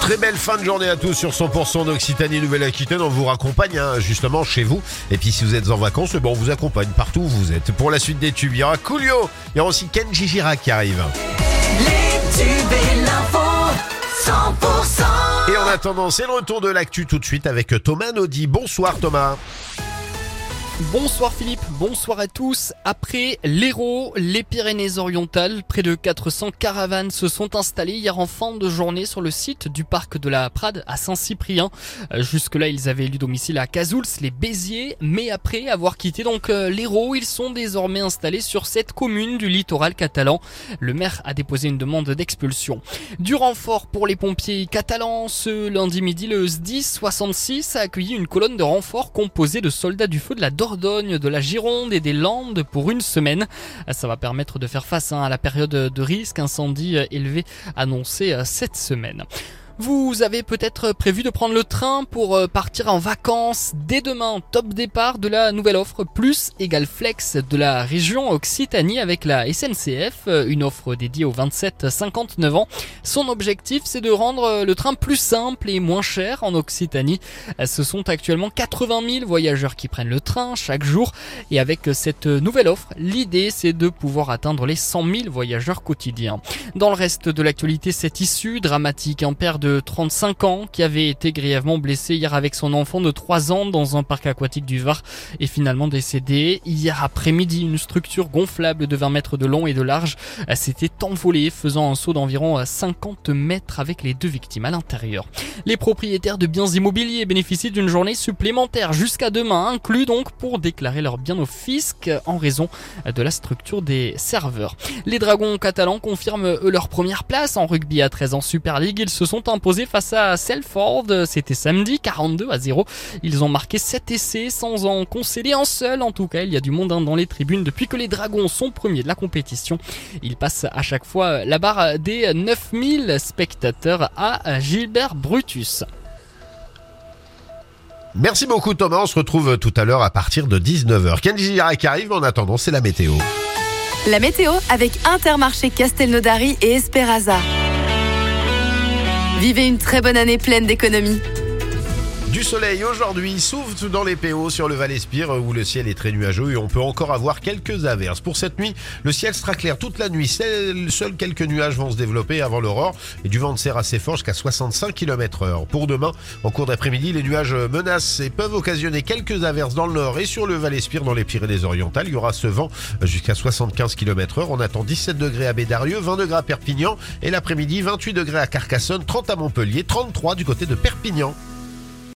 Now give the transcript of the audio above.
Très belle fin de journée à tous sur 100% d'Occitanie Nouvelle-Aquitaine. On vous raccompagne hein, justement chez vous. Et puis si vous êtes en vacances, eh ben, on vous accompagne partout où vous êtes. Pour la suite des tubes, il y aura Coolio. Il y aura aussi Kenji Girac qui arrive. Les tubes et l'info, 100%. Et en attendant, c'est le retour de l'actu tout de suite avec Thomas Naudy. Bonsoir Thomas. Bonsoir Philippe, bonsoir à tous. Après l'Hérault, les Pyrénées-Orientales, près de 400 caravanes se sont installées hier en fin de journée sur le site du parc de la Prade à Saint-Cyprien. Euh, Jusque-là, ils avaient élu domicile à Cazouls, les Béziers, mais après avoir quitté donc euh, l'Hérault, ils sont désormais installés sur cette commune du littoral catalan. Le maire a déposé une demande d'expulsion. Du renfort pour les pompiers catalans, ce lundi midi, le SDIS 66 a accueilli une colonne de renfort composée de soldats du feu de la de la Gironde et des Landes pour une semaine. Ça va permettre de faire face hein, à la période de risque incendie euh, élevé annoncée euh, cette semaine. Vous avez peut-être prévu de prendre le train pour euh, partir en vacances dès demain. Top départ de la nouvelle offre Plus égale Flex de la région Occitanie avec la SNCF, euh, une offre dédiée aux 27-59 ans. Son objectif c'est de rendre euh, le train plus simple et moins cher en Occitanie. Ce sont actuellement 80 000 voyageurs qui prennent le train chaque jour et avec cette nouvelle offre, l'idée c'est de pouvoir atteindre les 100 000 voyageurs quotidiens. Dans le reste de l'actualité, cette issue dramatique, un père de 35 ans qui avait été grièvement blessé hier avec son enfant de 3 ans dans un parc aquatique du Var est finalement décédé. Hier après-midi, une structure gonflable de 20 mètres de long et de large s'était envolée faisant un saut d'environ 50 mètres avec les deux victimes à l'intérieur. Les propriétaires de biens immobiliers bénéficient d'une journée supplémentaire jusqu'à demain, inclus donc pour déclarer leurs biens au fisc en raison de la structure des serveurs. Les Dragons catalans confirment eux leur première place en rugby à 13 ans Super League. Ils se sont imposés face à Selford. C'était samedi 42 à 0. Ils ont marqué 7 essais sans en concéder un seul. En tout cas, il y a du monde hein, dans les tribunes depuis que les Dragons sont premiers de la compétition. Ils passent à chaque fois la barre des 9000 spectateurs à Gilbert Brutus. Merci beaucoup Thomas. On se retrouve tout à l'heure à partir de 19h. Kenji Girac arrive. En attendant, c'est la météo. La météo avec Intermarché Castelnaudary et Esperaza. Vivez une très bonne année pleine d'économies. Du soleil aujourd'hui, souffle dans les PO sur le Val-Espire où le ciel est très nuageux et on peut encore avoir quelques averses. Pour cette nuit, le ciel sera clair toute la nuit. Seuls seuls quelques nuages vont se développer avant l'aurore et du vent de serre assez fort jusqu'à 65 km heure. Pour demain, en cours d'après-midi, les nuages menacent et peuvent occasionner quelques averses dans le nord et sur le Val-Espire dans les Pyrénées-Orientales. Il y aura ce vent jusqu'à 75 km heure. On attend 17 degrés à Bédarieux, 20 degrés à Perpignan et l'après-midi 28 degrés à Carcassonne, 30 à Montpellier, 33 du côté de Perpignan.